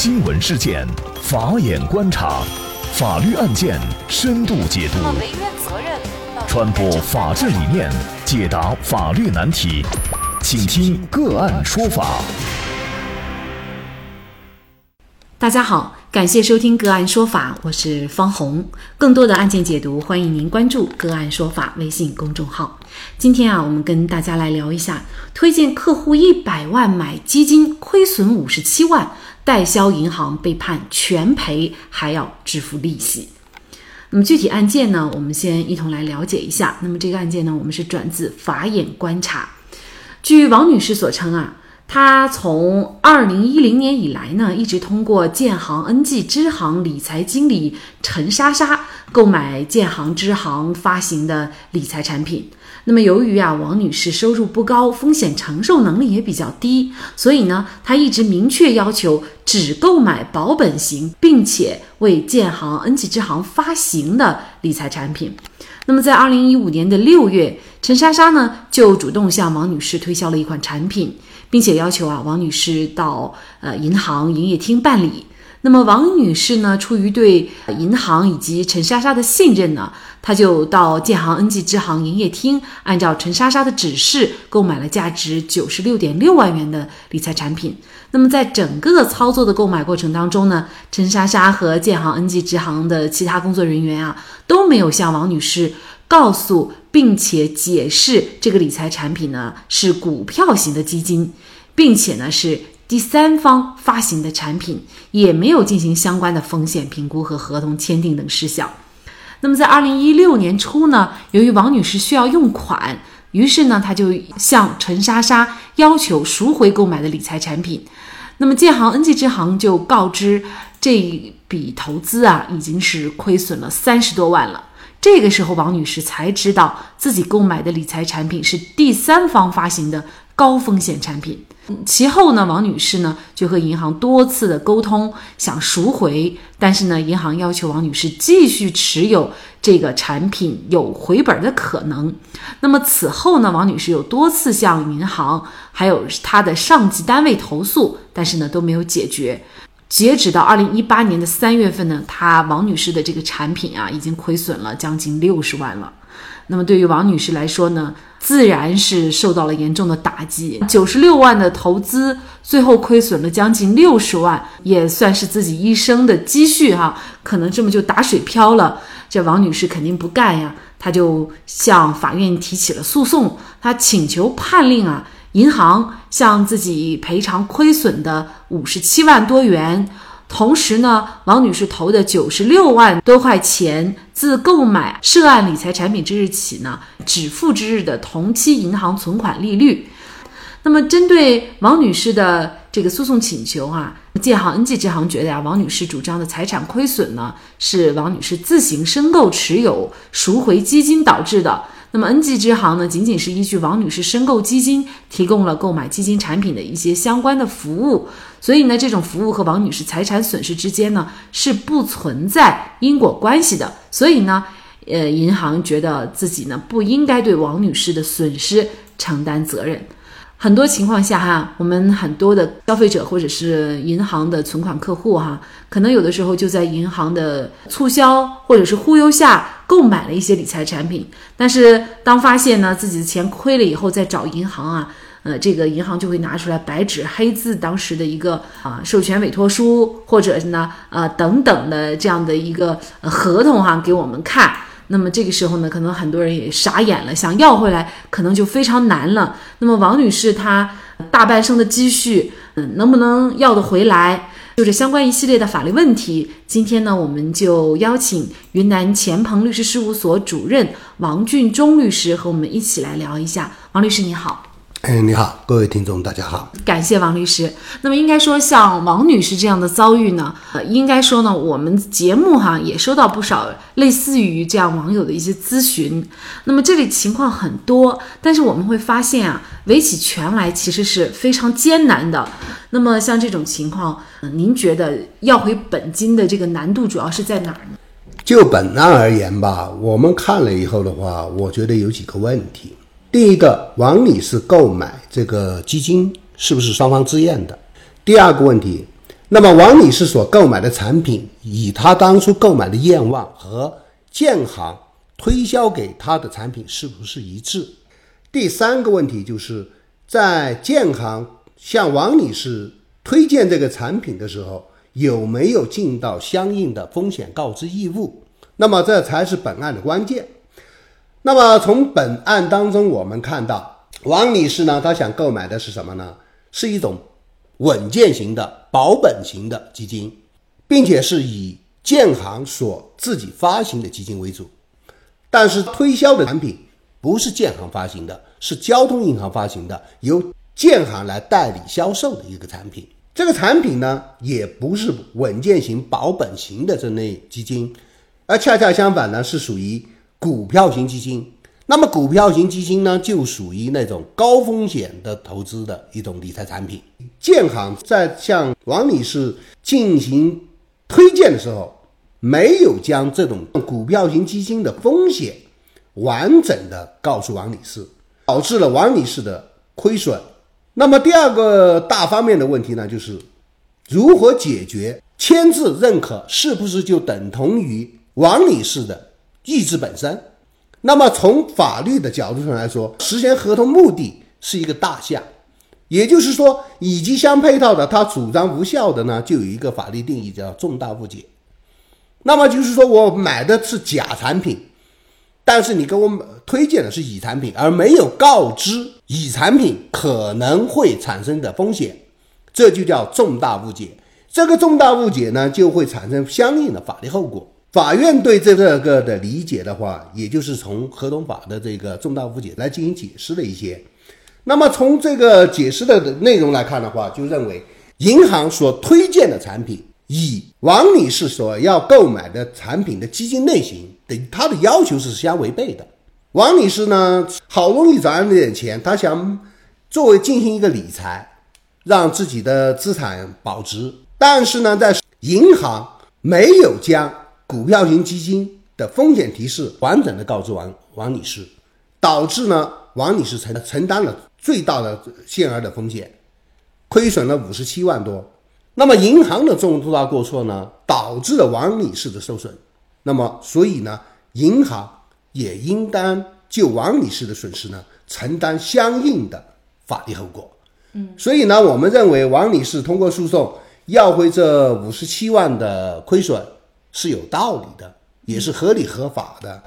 新闻事件，法眼观察，法律案件深度解读，传播法治理念，解答法律难题，请听个案说法。大家好，感谢收听个案说法，我是方红。更多的案件解读，欢迎您关注个案说法微信公众号。今天啊，我们跟大家来聊一下，推荐客户一百万买基金，亏损五十七万，代销银行被判全赔，还要支付利息。那么具体案件呢，我们先一同来了解一下。那么这个案件呢，我们是转自法眼观察。据王女士所称啊。他从二零一零年以来呢，一直通过建行 NG 支行理财经理陈莎莎购买建行支行发行的理财产品。那么，由于啊，王女士收入不高，风险承受能力也比较低，所以呢，她一直明确要求只购买保本型，并且为建行 NG 支行发行的理财产品。那么，在二零一五年的六月，陈莎莎呢就主动向王女士推销了一款产品。并且要求啊，王女士到呃银行营业厅办理。那么王女士呢，出于对银行以及陈莎莎的信任呢，她就到建行 NG 支行营业厅，按照陈莎莎的指示购买了价值九十六点六万元的理财产品。那么在整个操作的购买过程当中呢，陈莎莎和建行 NG 支行的其他工作人员啊，都没有向王女士。告诉并且解释这个理财产品呢是股票型的基金，并且呢是第三方发行的产品，也没有进行相关的风险评估和合同签订等事项。那么在二零一六年初呢，由于王女士需要用款，于是呢她就向陈莎莎要求赎回购买的理财产品。那么建行 NG 支行就告知这笔投资啊已经是亏损了三十多万了。这个时候，王女士才知道自己购买的理财产品是第三方发行的高风险产品。其后呢，王女士呢就和银行多次的沟通，想赎回，但是呢，银行要求王女士继续持有这个产品，有回本的可能。那么此后呢，王女士有多次向银行还有她的上级单位投诉，但是呢都没有解决。截止到二零一八年的三月份呢，她王女士的这个产品啊，已经亏损了将近六十万了。那么对于王女士来说呢，自然是受到了严重的打击。九十六万的投资，最后亏损了将近六十万，也算是自己一生的积蓄哈，可能这么就打水漂了。这王女士肯定不干呀，她就向法院提起了诉讼，她请求判令啊。银行向自己赔偿亏损的五十七万多元，同时呢，王女士投的九十六万多块钱，自购买涉案理财产品之日起呢，止付之日的同期银行存款利率。那么，针对王女士的这个诉讼请求啊，建行 NG 支行觉得呀，王女士主张的财产亏损呢，是王女士自行申购持有赎回基金导致的。那么，NG 支行呢，仅仅是依据王女士申购基金，提供了购买基金产品的一些相关的服务，所以呢，这种服务和王女士财产损失之间呢，是不存在因果关系的。所以呢，呃，银行觉得自己呢，不应该对王女士的损失承担责任。很多情况下哈，我们很多的消费者或者是银行的存款客户哈，可能有的时候就在银行的促销或者是忽悠下购买了一些理财产品，但是当发现呢自己的钱亏了以后，再找银行啊，呃，这个银行就会拿出来白纸黑字当时的一个啊授权委托书或者是呢呃等等的这样的一个合同哈给我们看。那么这个时候呢，可能很多人也傻眼了，想要回来可能就非常难了。那么王女士她大半生的积蓄，嗯，能不能要得回来？就是相关一系列的法律问题。今天呢，我们就邀请云南钱鹏律师事务所主任王俊忠律师和我们一起来聊一下。王律师你好。哎，你好，各位听众，大家好，感谢王律师。那么，应该说像王女士这样的遭遇呢，呃，应该说呢，我们节目哈也收到不少类似于这样网友的一些咨询。那么这里情况很多，但是我们会发现啊，围起全来其实是非常艰难的。那么像这种情况，您觉得要回本金的这个难度主要是在哪儿呢？就本案而言吧，我们看了以后的话，我觉得有几个问题。第一个，王女士购买这个基金是不是双方自愿的？第二个问题，那么王女士所购买的产品，与她当初购买的愿望和建行推销给她的产品是不是一致？第三个问题就是在建行向王女士推荐这个产品的时候，有没有尽到相应的风险告知义务？那么这才是本案的关键。那么从本案当中，我们看到王女士呢，她想购买的是什么呢？是一种稳健型的保本型的基金，并且是以建行所自己发行的基金为主。但是推销的产品不是建行发行的，是交通银行发行的，由建行来代理销售的一个产品。这个产品呢，也不是稳健型保本型的这类基金，而恰恰相反呢，是属于。股票型基金，那么股票型基金呢，就属于那种高风险的投资的一种理财产品。建行在向王女士进行推荐的时候，没有将这种股票型基金的风险完整的告诉王女士，导致了王女士的亏损。那么第二个大方面的问题呢，就是如何解决签字认可是不是就等同于王女士的？意志本身，那么从法律的角度上来说，实现合同目的是一个大项，也就是说，以及相配套的，他主张无效的呢，就有一个法律定义叫重大误解。那么就是说我买的是假产品，但是你给我推荐的是乙产品，而没有告知乙产品可能会产生的风险，这就叫重大误解。这个重大误解呢，就会产生相应的法律后果。法院对这个个的理解的话，也就是从合同法的这个重大误解来进行解释了一些。那么从这个解释的内容来看的话，就认为银行所推荐的产品与王女士所要购买的产品的基金类型的它的要求是相违背的。王女士呢，好容易攒了点钱，她想作为进行一个理财，让自己的资产保值，但是呢，在银行没有将股票型基金的风险提示完整的告知王王女士，导致呢王女士承承担了最大的限额的风险，亏损了五十七万多。那么银行的重大过错呢，导致了王女士的受损。那么所以呢，银行也应当就王女士的损失呢承担相应的法律后果。嗯，所以呢，我们认为王女士通过诉讼要回这五十七万的亏损。是有道理的，也是合理合法的。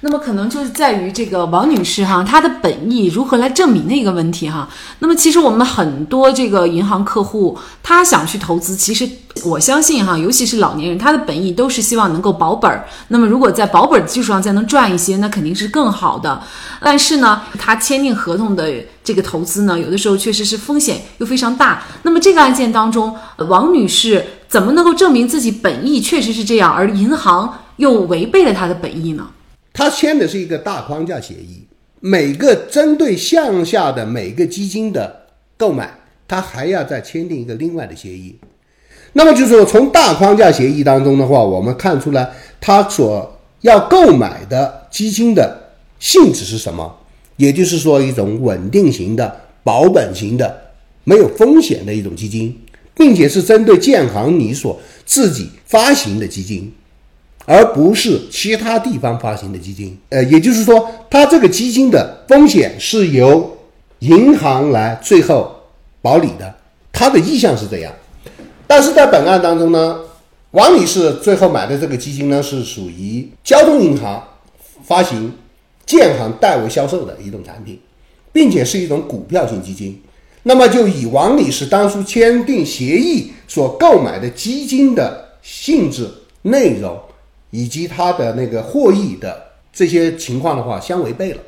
那么可能就是在于这个王女士哈，她的本意如何来证明的一个问题哈。那么其实我们很多这个银行客户，他想去投资，其实我相信哈，尤其是老年人，他的本意都是希望能够保本儿。那么如果在保本的基础上再能赚一些，那肯定是更好的。但是呢，他签订合同的这个投资呢，有的时候确实是风险又非常大。那么这个案件当中，王女士。怎么能够证明自己本意确实是这样，而银行又违背了他的本意呢？他签的是一个大框架协议，每个针对项下的每个基金的购买，他还要再签订一个另外的协议。那么就是说，从大框架协议当中的话，我们看出来他所要购买的基金的性质是什么？也就是说，一种稳定型的、保本型的、没有风险的一种基金。并且是针对建行你所自己发行的基金，而不是其他地方发行的基金。呃，也就是说，它这个基金的风险是由银行来最后保理的，它的意向是这样。但是在本案当中呢，王女士最后买的这个基金呢，是属于交通银行发行、建行代为销售的一种产品，并且是一种股票型基金。那么就以王女士当初签订协议所购买的基金的性质、内容以及他的那个获益的这些情况的话相违背了，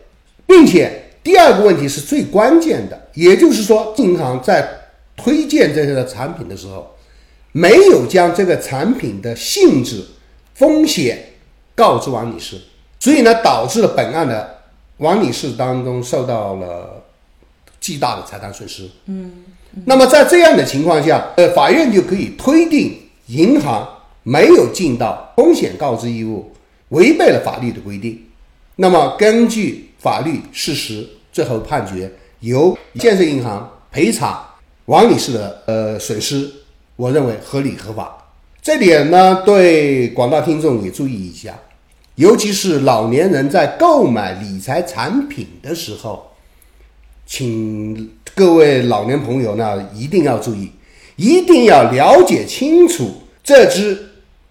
并且第二个问题是最关键的，也就是说银行在推荐这个产品的时候，没有将这个产品的性质、风险告知王女士，所以呢导致了本案的王女士当中受到了。巨大的财产损失。嗯，那么在这样的情况下，呃，法院就可以推定银行没有尽到风险告知义务，违背了法律的规定。那么根据法律事实，最后判决由建设银行赔偿王女士的呃损失，我认为合理合法。这点呢，对广大听众也注意一下，尤其是老年人在购买理财产品的时候，请各位老年朋友呢一定要注意，一定要了解清楚这只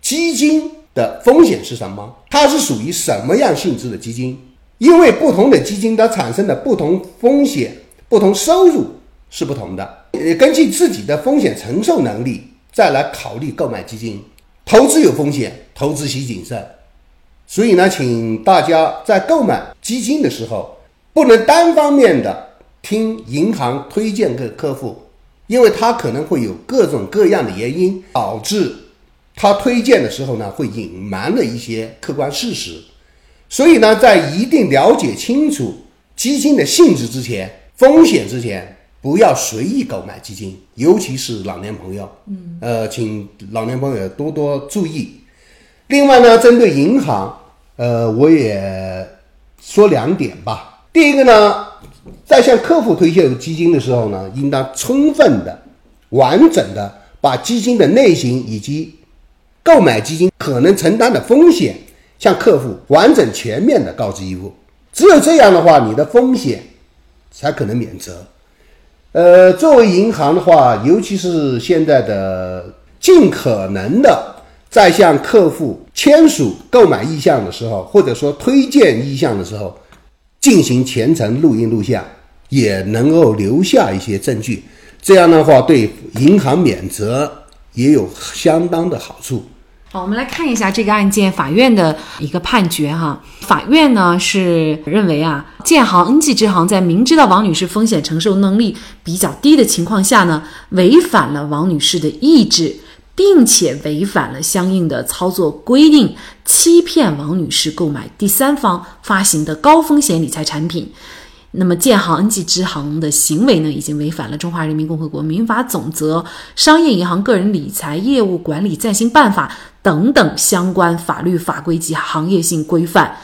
基金的风险是什么，它是属于什么样性质的基金，因为不同的基金它产生的不同风险、不同收入是不同的，呃，根据自己的风险承受能力。再来考虑购买基金，投资有风险，投资需谨慎。所以呢，请大家在购买基金的时候，不能单方面的听银行推荐给客户，因为他可能会有各种各样的原因导致他推荐的时候呢，会隐瞒了一些客观事实。所以呢，在一定了解清楚基金的性质之前，风险之前。不要随意购买基金，尤其是老年朋友。嗯，呃，请老年朋友多多注意。另外呢，针对银行，呃，我也说两点吧。第一个呢，在向客户推荐基金的时候呢，应当充分的、完整的把基金的类型以及购买基金可能承担的风险向客户完整全面的告知义务。只有这样的话，你的风险才可能免责。呃，作为银行的话，尤其是现在的，尽可能的在向客户签署购买意向的时候，或者说推荐意向的时候，进行全程录音录像，也能够留下一些证据。这样的话，对银行免责也有相当的好处。好，我们来看一下这个案件法院的一个判决哈。法院呢是认为啊，建行、恩济支行在明知道王女士风险承受能力比较低的情况下呢，违反了王女士的意志，并且违反了相应的操作规定，欺骗王女士购买第三方发行的高风险理财产品。那么，建行、恩济支行的行为呢，已经违反了《中华人民共和国民法总则》《商业银行个人理财业务管理暂行办法》等等相关法律法规及行业性规范。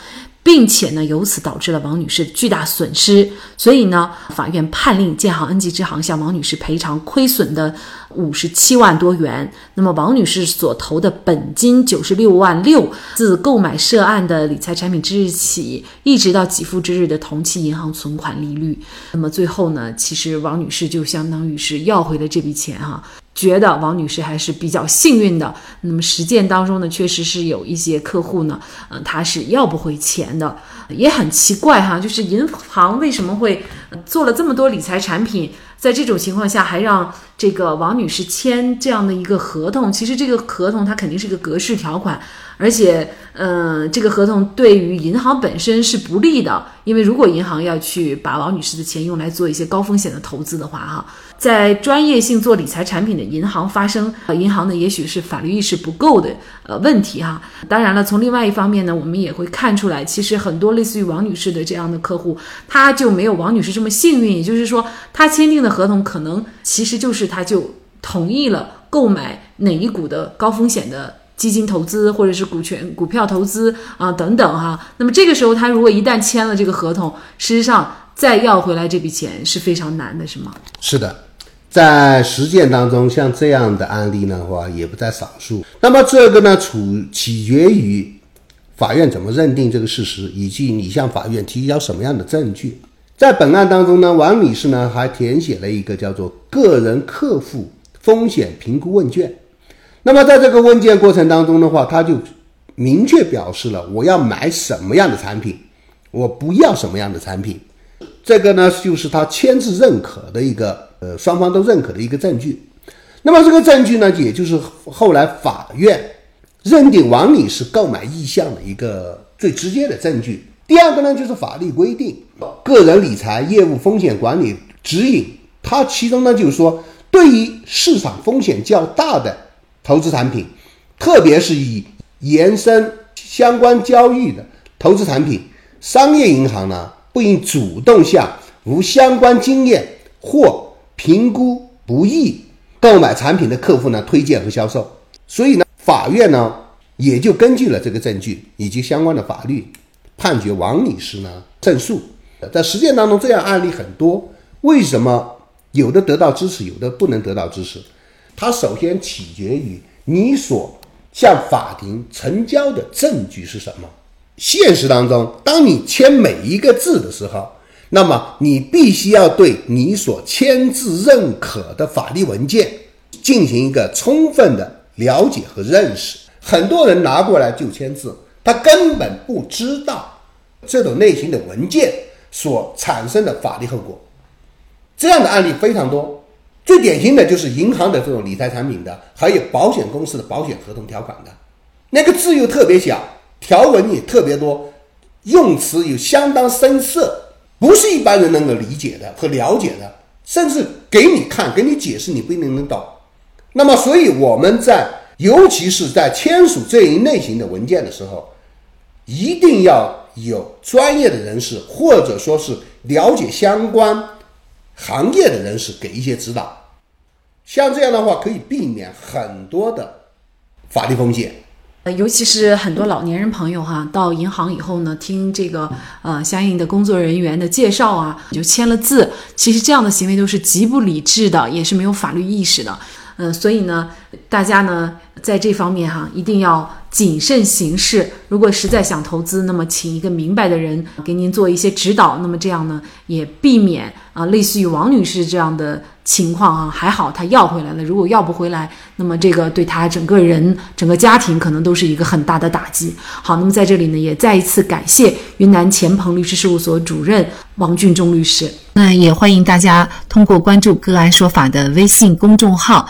并且呢，由此导致了王女士巨大损失，所以呢，法院判令建行、恩济支行向王女士赔偿亏损的五十七万多元。那么，王女士所投的本金九十六万六，自购买涉案的理财产品之日起，一直到给付之日的同期银行存款利率。那么最后呢，其实王女士就相当于是要回了这笔钱哈。觉得王女士还是比较幸运的。那么实践当中呢，确实是有一些客户呢，嗯，他是要不回钱的，也很奇怪哈。就是银行为什么会做了这么多理财产品，在这种情况下还让这个王女士签这样的一个合同？其实这个合同它肯定是个格式条款。而且，嗯，这个合同对于银行本身是不利的，因为如果银行要去把王女士的钱用来做一些高风险的投资的话，哈，在专业性做理财产品的银行发生，呃银行呢也许是法律意识不够的呃问题哈。当然了，从另外一方面呢，我们也会看出来，其实很多类似于王女士的这样的客户，他就没有王女士这么幸运，也就是说，他签订的合同可能其实就是他就同意了购买哪一股的高风险的。基金投资或者是股权、股票投资啊等等哈，那么这个时候他如果一旦签了这个合同，事实上再要回来这笔钱是非常难的，是吗？是的，在实践当中，像这样的案例呢话也不在少数。那么这个呢，处取决于法院怎么认定这个事实，以及你向法院提交什么样的证据。在本案当中呢，王女士呢还填写了一个叫做个人客户风险评估问卷。那么在这个问卷过程当中的话，他就明确表示了我要买什么样的产品，我不要什么样的产品。这个呢，就是他签字认可的一个呃双方都认可的一个证据。那么这个证据呢，也就是后来法院认定王女士购买意向的一个最直接的证据。第二个呢，就是法律规定个人理财业务风险管理指引，它其中呢就是说，对于市场风险较大的。投资产品，特别是以延伸相关交易的投资产品，商业银行呢不应主动向无相关经验或评估不易购买产品的客户呢推荐和销售。所以呢，法院呢也就根据了这个证据以及相关的法律，判决王女士呢胜诉。在实践当中，这样案例很多。为什么有的得到支持，有的不能得到支持？它首先取决于你所向法庭成交的证据是什么。现实当中，当你签每一个字的时候，那么你必须要对你所签字认可的法律文件进行一个充分的了解和认识。很多人拿过来就签字，他根本不知道这种类型的文件所产生的法律后果。这样的案例非常多，最典型的就是银行的这种理财产品的，还有保险公司的保险合同条款的，那个字又特别小，条文也特别多，用词有相当生涩，不是一般人能够理解的和了解的，甚至给你看、给你解释，你不一定能懂。那么，所以我们在尤其是在签署这一类型的文件的时候，一定要有专业的人士，或者说是了解相关。行业的人士给一些指导，像这样的话可以避免很多的法律风险。呃，尤其是很多老年人朋友哈，到银行以后呢，听这个呃相应的工作人员的介绍啊，就签了字。其实这样的行为都是极不理智的，也是没有法律意识的。嗯，所以呢，大家呢在这方面哈，一定要谨慎行事。如果实在想投资，那么请一个明白的人给您做一些指导。那么这样呢，也避免啊，类似于王女士这样的。情况啊，还好他要回来了。如果要不回来，那么这个对他整个人、整个家庭可能都是一个很大的打击。好，那么在这里呢，也再一次感谢云南钱鹏律师事务所主任王俊忠律师。那也欢迎大家通过关注“个案说法”的微信公众号，